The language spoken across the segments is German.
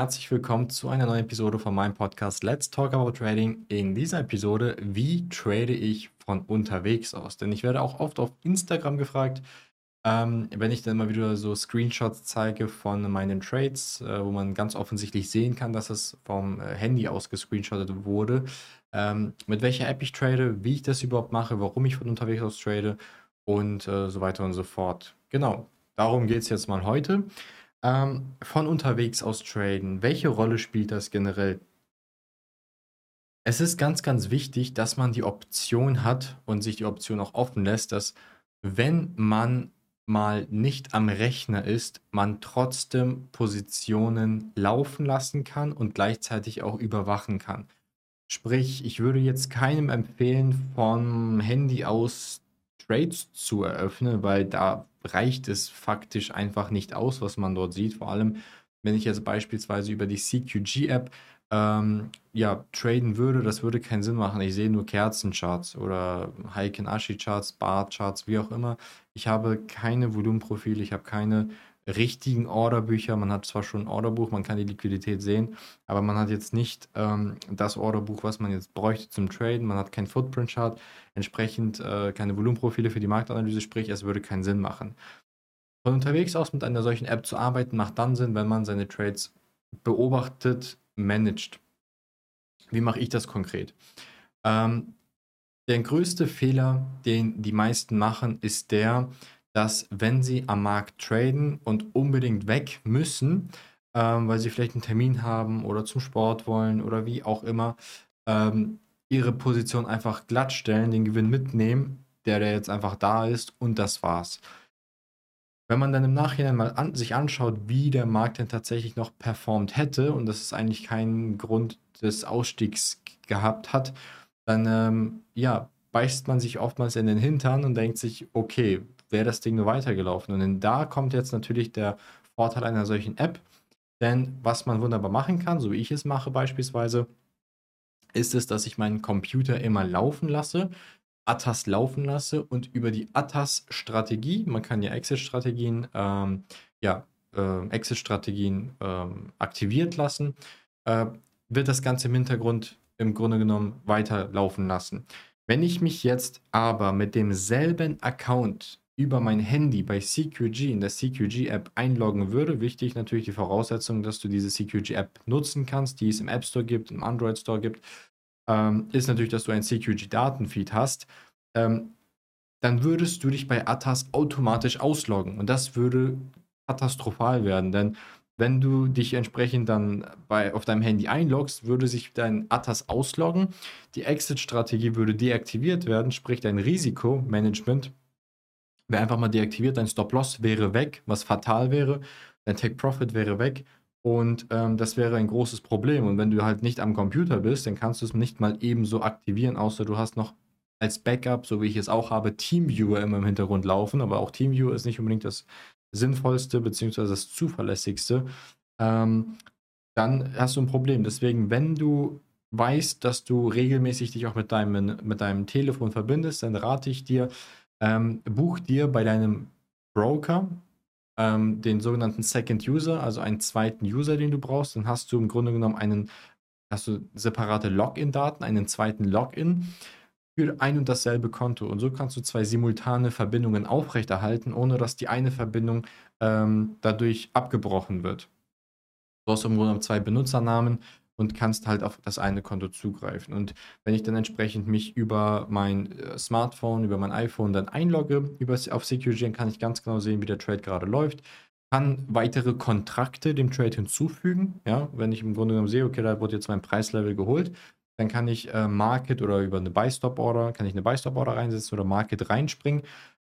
Herzlich willkommen zu einer neuen Episode von meinem Podcast Let's Talk About Trading. In dieser Episode, wie trade ich von unterwegs aus? Denn ich werde auch oft auf Instagram gefragt, ähm, wenn ich dann mal wieder so Screenshots zeige von meinen Trades, äh, wo man ganz offensichtlich sehen kann, dass es vom äh, Handy aus gescreenshottet wurde, ähm, mit welcher App ich trade, wie ich das überhaupt mache, warum ich von unterwegs aus trade und äh, so weiter und so fort. Genau, darum geht es jetzt mal heute. Ähm, von unterwegs aus traden, welche Rolle spielt das generell? Es ist ganz, ganz wichtig, dass man die Option hat und sich die Option auch offen lässt, dass wenn man mal nicht am Rechner ist, man trotzdem Positionen laufen lassen kann und gleichzeitig auch überwachen kann. Sprich, ich würde jetzt keinem empfehlen, vom Handy aus Trades zu eröffnen, weil da reicht es faktisch einfach nicht aus, was man dort sieht. Vor allem, wenn ich jetzt beispielsweise über die CQG-App ähm, ja, traden würde, das würde keinen Sinn machen. Ich sehe nur Kerzencharts oder Heiken Ashi Charts, Bar Charts, wie auch immer. Ich habe keine Volumenprofile, ich habe keine richtigen Orderbücher. Man hat zwar schon ein Orderbuch, man kann die Liquidität sehen, aber man hat jetzt nicht ähm, das Orderbuch, was man jetzt bräuchte zum Traden. Man hat kein Footprint-Chart, entsprechend äh, keine Volumenprofile für die Marktanalyse, sprich, es würde keinen Sinn machen. Von unterwegs aus mit einer solchen App zu arbeiten, macht dann Sinn, wenn man seine Trades beobachtet, managt. Wie mache ich das konkret? Ähm, der größte Fehler, den die meisten machen, ist der, dass wenn sie am Markt traden und unbedingt weg müssen, ähm, weil sie vielleicht einen Termin haben oder zum Sport wollen oder wie auch immer, ähm, ihre Position einfach glatt stellen, den Gewinn mitnehmen, der, der jetzt einfach da ist und das war's. Wenn man dann im Nachhinein mal an, sich anschaut, wie der Markt denn tatsächlich noch performt hätte und das ist eigentlich keinen Grund des Ausstiegs gehabt hat, dann ähm, ja, beißt man sich oftmals in den Hintern und denkt sich, okay, wäre das Ding nur weitergelaufen. Und da kommt jetzt natürlich der Vorteil einer solchen App. Denn was man wunderbar machen kann, so wie ich es mache beispielsweise, ist es, dass ich meinen Computer immer laufen lasse, ATAS laufen lasse und über die ATAS-Strategie, man kann ja Exit-Strategien, ähm, ja, äh, Exit-Strategien ähm, aktiviert lassen, äh, wird das Ganze im Hintergrund im Grunde genommen weiterlaufen lassen. Wenn ich mich jetzt aber mit demselben Account über mein Handy bei CQG in der CQG-App einloggen würde, wichtig natürlich die Voraussetzung, dass du diese CQG-App nutzen kannst, die es im App Store gibt, im Android Store gibt, ähm, ist natürlich, dass du ein CQG-Datenfeed hast. Ähm, dann würdest du dich bei Atas automatisch ausloggen. Und das würde katastrophal werden, denn wenn du dich entsprechend dann bei, auf deinem Handy einloggst, würde sich dein Atas ausloggen. Die Exit-Strategie würde deaktiviert werden, sprich dein Risikomanagement wäre einfach mal deaktiviert, dein Stop-Loss wäre weg, was fatal wäre, dein Take-Profit wäre weg und ähm, das wäre ein großes Problem. Und wenn du halt nicht am Computer bist, dann kannst du es nicht mal ebenso aktivieren, außer du hast noch als Backup, so wie ich es auch habe, TeamViewer immer im Hintergrund laufen. Aber auch TeamViewer ist nicht unbedingt das sinnvollste bzw. das zuverlässigste. Ähm, dann hast du ein Problem. Deswegen, wenn du weißt, dass du regelmäßig dich auch mit deinem, mit deinem Telefon verbindest, dann rate ich dir, ähm, buch dir bei deinem Broker ähm, den sogenannten Second User, also einen zweiten User, den du brauchst. Dann hast du im Grunde genommen einen, hast du separate Login-Daten, einen zweiten Login für ein und dasselbe Konto. Und so kannst du zwei simultane Verbindungen aufrechterhalten, ohne dass die eine Verbindung ähm, dadurch abgebrochen wird. Du hast im Grunde genommen zwei Benutzernamen und kannst halt auf das eine Konto zugreifen. Und wenn ich dann entsprechend mich über mein äh, Smartphone, über mein iPhone dann einlogge über, auf CQG, dann kann ich ganz genau sehen, wie der Trade gerade läuft. Kann weitere Kontrakte dem Trade hinzufügen. Ja, wenn ich im Grunde genommen sehe, okay, da wurde jetzt mein Preislevel geholt, dann kann ich äh, Market oder über eine Buy-Stop-Order, kann ich eine Buy-Stop-Order reinsetzen oder Market reinspringen.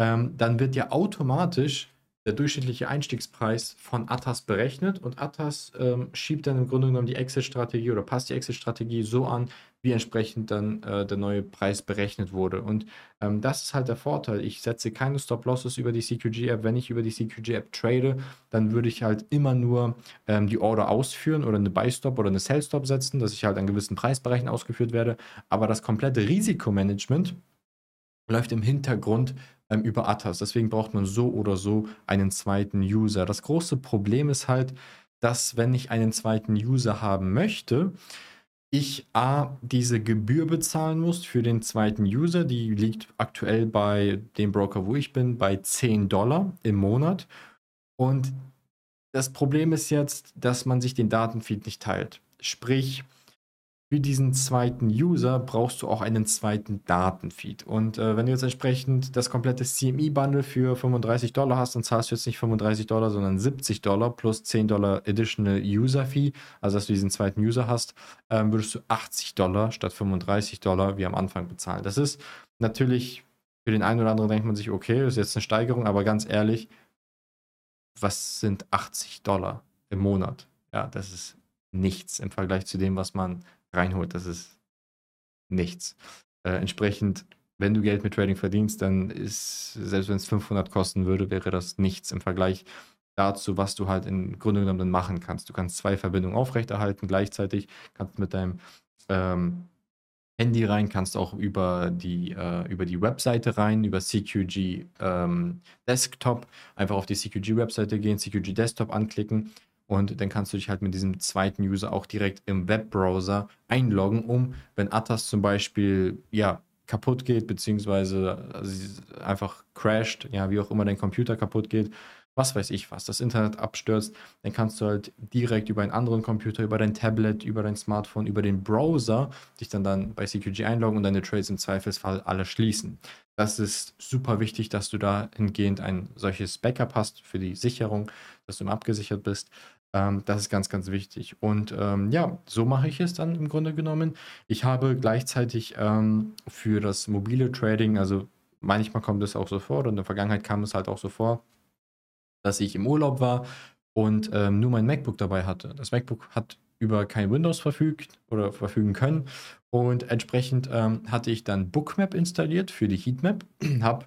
Ähm, dann wird ja automatisch der durchschnittliche Einstiegspreis von Atas berechnet und Atas ähm, schiebt dann im Grunde genommen die Exit-Strategie oder passt die Exit-Strategie so an, wie entsprechend dann äh, der neue Preis berechnet wurde. Und ähm, das ist halt der Vorteil. Ich setze keine Stop-Losses über die CQG-App. Wenn ich über die CQG-App trade, dann würde ich halt immer nur ähm, die Order ausführen oder eine Buy-Stop oder eine Sell-Stop setzen, dass ich halt an gewissen Preisbereichen ausgeführt werde. Aber das komplette Risikomanagement läuft im Hintergrund ähm, über Atas. Deswegen braucht man so oder so einen zweiten User. Das große Problem ist halt, dass wenn ich einen zweiten User haben möchte, ich A, diese Gebühr bezahlen muss für den zweiten User. Die liegt aktuell bei dem Broker, wo ich bin, bei 10 Dollar im Monat. Und das Problem ist jetzt, dass man sich den Datenfeed nicht teilt. Sprich, für diesen zweiten User brauchst du auch einen zweiten Datenfeed. Und äh, wenn du jetzt entsprechend das komplette CME-Bundle für 35 Dollar hast, dann zahlst du jetzt nicht 35 Dollar, sondern 70 Dollar plus 10 Dollar Additional User Fee, also dass du diesen zweiten User hast, ähm, würdest du 80 Dollar statt 35 Dollar wie am Anfang bezahlen. Das ist natürlich für den einen oder anderen denkt man sich, okay, das ist jetzt eine Steigerung, aber ganz ehrlich, was sind 80 Dollar im Monat? Ja, das ist nichts im Vergleich zu dem, was man reinholt. Das ist nichts. Äh, entsprechend, wenn du Geld mit Trading verdienst, dann ist, selbst wenn es 500 kosten würde, wäre das nichts im Vergleich dazu, was du halt im Grunde genommen dann machen kannst. Du kannst zwei Verbindungen aufrechterhalten gleichzeitig, kannst mit deinem ähm, Handy rein, kannst auch über die, äh, über die Webseite rein, über CQG ähm, Desktop, einfach auf die CQG Webseite gehen, CQG Desktop anklicken und dann kannst du dich halt mit diesem zweiten User auch direkt im Webbrowser einloggen, um, wenn Atas zum Beispiel, ja, kaputt geht, beziehungsweise einfach crasht, ja, wie auch immer dein Computer kaputt geht, was weiß ich was, das Internet abstürzt, dann kannst du halt direkt über einen anderen Computer, über dein Tablet, über dein Smartphone, über den Browser dich dann, dann bei CQG einloggen und deine Trades im Zweifelsfall alle schließen. Das ist super wichtig, dass du da hingehend ein solches Backup hast für die Sicherung, dass du abgesichert bist. Ähm, das ist ganz, ganz wichtig. Und ähm, ja, so mache ich es dann im Grunde genommen. Ich habe gleichzeitig ähm, für das mobile Trading, also manchmal kommt es auch so vor, und in der Vergangenheit kam es halt auch so vor, dass ich im Urlaub war und ähm, nur mein MacBook dabei hatte. Das MacBook hat über kein Windows verfügt oder verfügen können und entsprechend ähm, hatte ich dann Bookmap installiert für die Heatmap, habe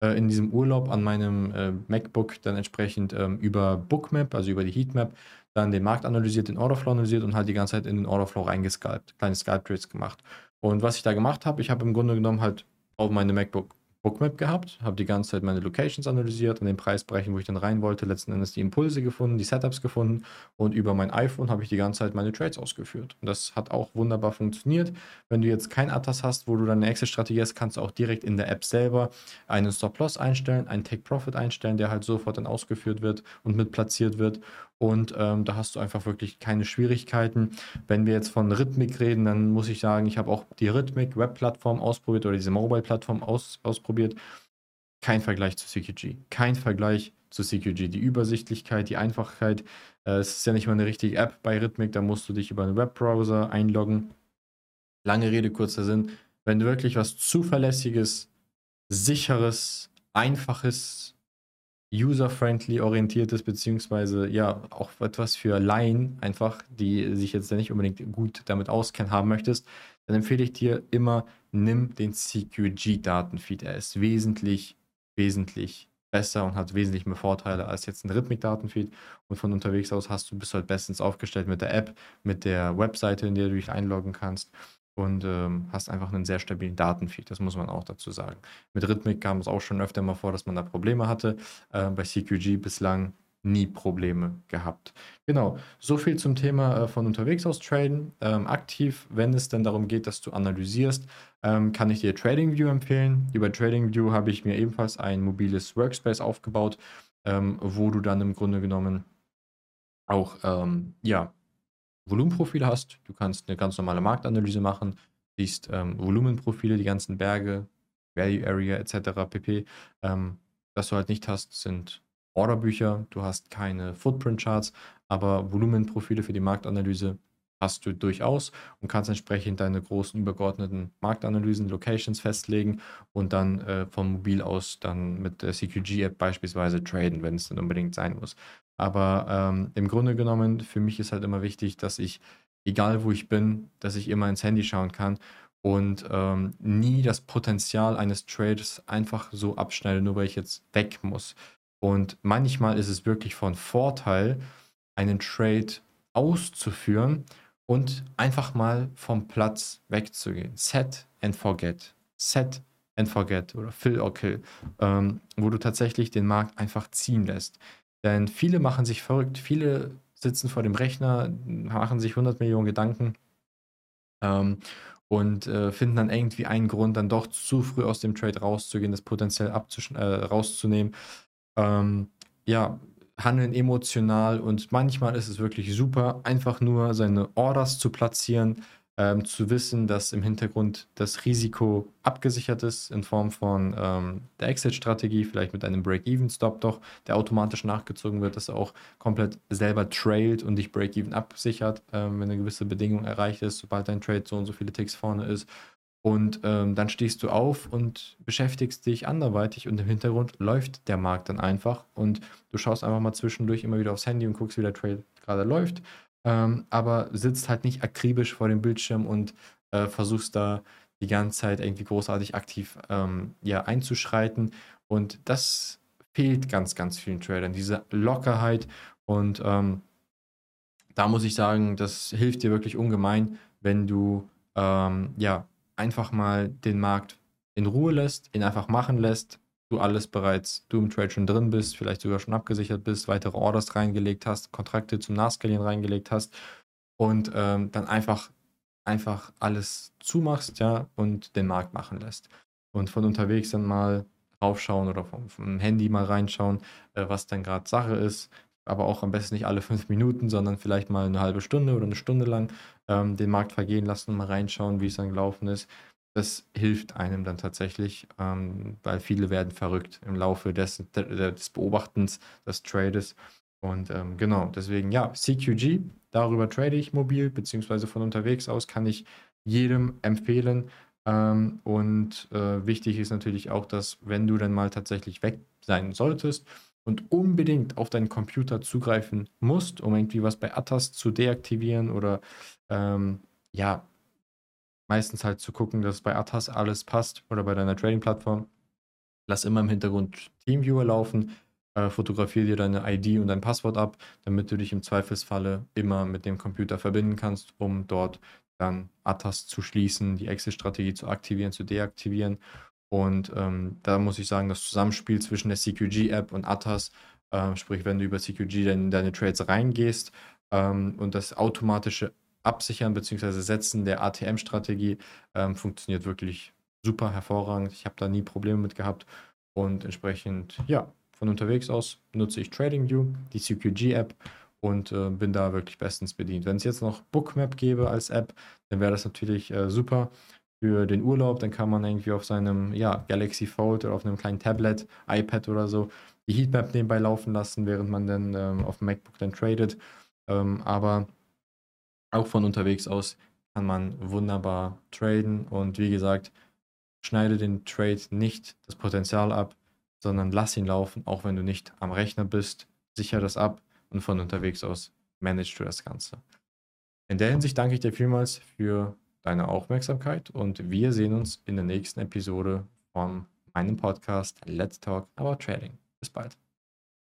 äh, in diesem Urlaub an meinem äh, MacBook dann entsprechend ähm, über Bookmap, also über die Heatmap, dann den Markt analysiert, den Orderflow analysiert und halt die ganze Zeit in den Orderflow reingescalpt, kleine Scalp-Trades gemacht. Und was ich da gemacht habe, ich habe im Grunde genommen halt auf meine MacBook Bookmap gehabt, habe die ganze Zeit meine Locations analysiert, an den Preisbereichen, wo ich dann rein wollte, letzten Endes die Impulse gefunden, die Setups gefunden und über mein iPhone habe ich die ganze Zeit meine Trades ausgeführt. Und das hat auch wunderbar funktioniert. Wenn du jetzt kein Atlas hast, wo du dann eine Exit-Strategie hast, kannst du auch direkt in der App selber einen Stop-Loss einstellen, einen Take-Profit einstellen, der halt sofort dann ausgeführt wird und mit platziert wird und ähm, da hast du einfach wirklich keine Schwierigkeiten. Wenn wir jetzt von Rhythmik reden, dann muss ich sagen, ich habe auch die Rhythmik Web-Plattform ausprobiert oder diese Mobile-Plattform aus, ausprobiert. Kein Vergleich zu CQG. Kein Vergleich zu CQG. Die Übersichtlichkeit, die Einfachheit. Äh, es ist ja nicht mal eine richtige App bei Rhythmik, da musst du dich über einen Webbrowser einloggen. Lange Rede, kurzer Sinn. Wenn du wirklich was Zuverlässiges, sicheres, einfaches user-friendly orientiertes, beziehungsweise ja auch etwas für Laien einfach, die sich jetzt nicht unbedingt gut damit auskennen, haben möchtest, dann empfehle ich dir immer, nimm den CQG-Datenfeed. Er ist wesentlich, wesentlich besser und hat wesentlich mehr Vorteile als jetzt ein Rhythmik-Datenfeed. Und von unterwegs aus hast du bist halt bestens aufgestellt mit der App, mit der Webseite, in der du dich einloggen kannst und ähm, hast einfach einen sehr stabilen Datenfeed. Das muss man auch dazu sagen. Mit Rhythmik kam es auch schon öfter mal vor, dass man da Probleme hatte. Äh, bei CQG bislang nie Probleme gehabt. Genau, so viel zum Thema äh, von unterwegs aus traden. Ähm, aktiv, wenn es dann darum geht, dass du analysierst, ähm, kann ich dir TradingView empfehlen. Über TradingView habe ich mir ebenfalls ein mobiles Workspace aufgebaut, ähm, wo du dann im Grunde genommen auch ähm, ja, Volumenprofile hast. Du kannst eine ganz normale Marktanalyse machen, siehst ähm, Volumenprofile, die ganzen Berge, Value Area etc. pp. Ähm, was du halt nicht hast, sind Orderbücher, du hast keine Footprint-Charts, aber Volumenprofile für die Marktanalyse hast du durchaus und kannst entsprechend deine großen übergeordneten Marktanalysen, Locations festlegen und dann äh, vom Mobil aus dann mit der CQG-App beispielsweise traden, wenn es dann unbedingt sein muss. Aber ähm, im Grunde genommen, für mich ist halt immer wichtig, dass ich, egal wo ich bin, dass ich immer ins Handy schauen kann und ähm, nie das Potenzial eines Trades einfach so abschneide, nur weil ich jetzt weg muss. Und manchmal ist es wirklich von Vorteil, einen Trade auszuführen und einfach mal vom Platz wegzugehen. Set and forget. Set and forget oder fill or kill, ähm, wo du tatsächlich den Markt einfach ziehen lässt. Denn viele machen sich verrückt, viele sitzen vor dem Rechner, machen sich 100 Millionen Gedanken ähm, und äh, finden dann irgendwie einen Grund, dann doch zu früh aus dem Trade rauszugehen, das potenziell äh, rauszunehmen. Ähm, ja, handeln emotional und manchmal ist es wirklich super, einfach nur seine Orders zu platzieren, ähm, zu wissen, dass im Hintergrund das Risiko abgesichert ist in Form von ähm, der Exit-Strategie, vielleicht mit einem Break-Even-Stop doch, der automatisch nachgezogen wird, dass er auch komplett selber trailt und dich Break-Even absichert, ähm, wenn eine gewisse Bedingung erreicht ist, sobald dein Trade so und so viele Ticks vorne ist. Und ähm, dann stehst du auf und beschäftigst dich anderweitig und im Hintergrund läuft der Markt dann einfach und du schaust einfach mal zwischendurch immer wieder aufs Handy und guckst, wie der Trade gerade läuft ähm, aber sitzt halt nicht akribisch vor dem Bildschirm und äh, versuchst da die ganze Zeit irgendwie großartig aktiv ähm, ja, einzuschreiten. Und das fehlt ganz, ganz vielen Tradern, diese Lockerheit. Und ähm, da muss ich sagen, das hilft dir wirklich ungemein, wenn du ähm, ja einfach mal den Markt in Ruhe lässt, ihn einfach machen lässt, du alles bereits, du im Trade schon drin bist, vielleicht sogar schon abgesichert bist, weitere Orders reingelegt hast, Kontrakte zum Nachskalieren reingelegt hast und ähm, dann einfach, einfach alles zumachst, ja, und den Markt machen lässt. Und von unterwegs dann mal raufschauen oder vom, vom Handy mal reinschauen, äh, was dann gerade Sache ist. Aber auch am besten nicht alle fünf Minuten, sondern vielleicht mal eine halbe Stunde oder eine Stunde lang ähm, den Markt vergehen lassen und mal reinschauen, wie es dann gelaufen ist das hilft einem dann tatsächlich, ähm, weil viele werden verrückt im Laufe des, des Beobachtens des Trades. Und ähm, genau, deswegen ja, CQG, darüber trade ich mobil, beziehungsweise von unterwegs aus kann ich jedem empfehlen. Ähm, und äh, wichtig ist natürlich auch, dass wenn du dann mal tatsächlich weg sein solltest und unbedingt auf deinen Computer zugreifen musst, um irgendwie was bei Atas zu deaktivieren oder ähm, ja, meistens halt zu gucken, dass bei Atas alles passt oder bei deiner Trading-Plattform. Lass immer im Hintergrund Teamviewer laufen, äh, fotografiere dir deine ID und dein Passwort ab, damit du dich im Zweifelsfalle immer mit dem Computer verbinden kannst, um dort dann Atas zu schließen, die Exit-Strategie zu aktivieren, zu deaktivieren. Und ähm, da muss ich sagen, das Zusammenspiel zwischen der CQG-App und Atas, äh, sprich, wenn du über CQG in deine Trades reingehst ähm, und das automatische Absichern bzw. Setzen der ATM-Strategie ähm, funktioniert wirklich super hervorragend. Ich habe da nie Probleme mit gehabt und entsprechend, ja, von unterwegs aus nutze ich TradingView, die CQG-App und äh, bin da wirklich bestens bedient. Wenn es jetzt noch Bookmap gäbe als App, dann wäre das natürlich äh, super für den Urlaub. Dann kann man irgendwie auf seinem ja, Galaxy Fold oder auf einem kleinen Tablet, iPad oder so die Heatmap nebenbei laufen lassen, während man dann ähm, auf dem MacBook dann tradet. Ähm, aber auch von unterwegs aus kann man wunderbar traden und wie gesagt, schneide den Trade nicht das Potenzial ab, sondern lass ihn laufen, auch wenn du nicht am Rechner bist. Sicher das ab und von unterwegs aus managst du das Ganze. In der Hinsicht danke ich dir vielmals für deine Aufmerksamkeit und wir sehen uns in der nächsten Episode von meinem Podcast Let's Talk About Trading. Bis bald.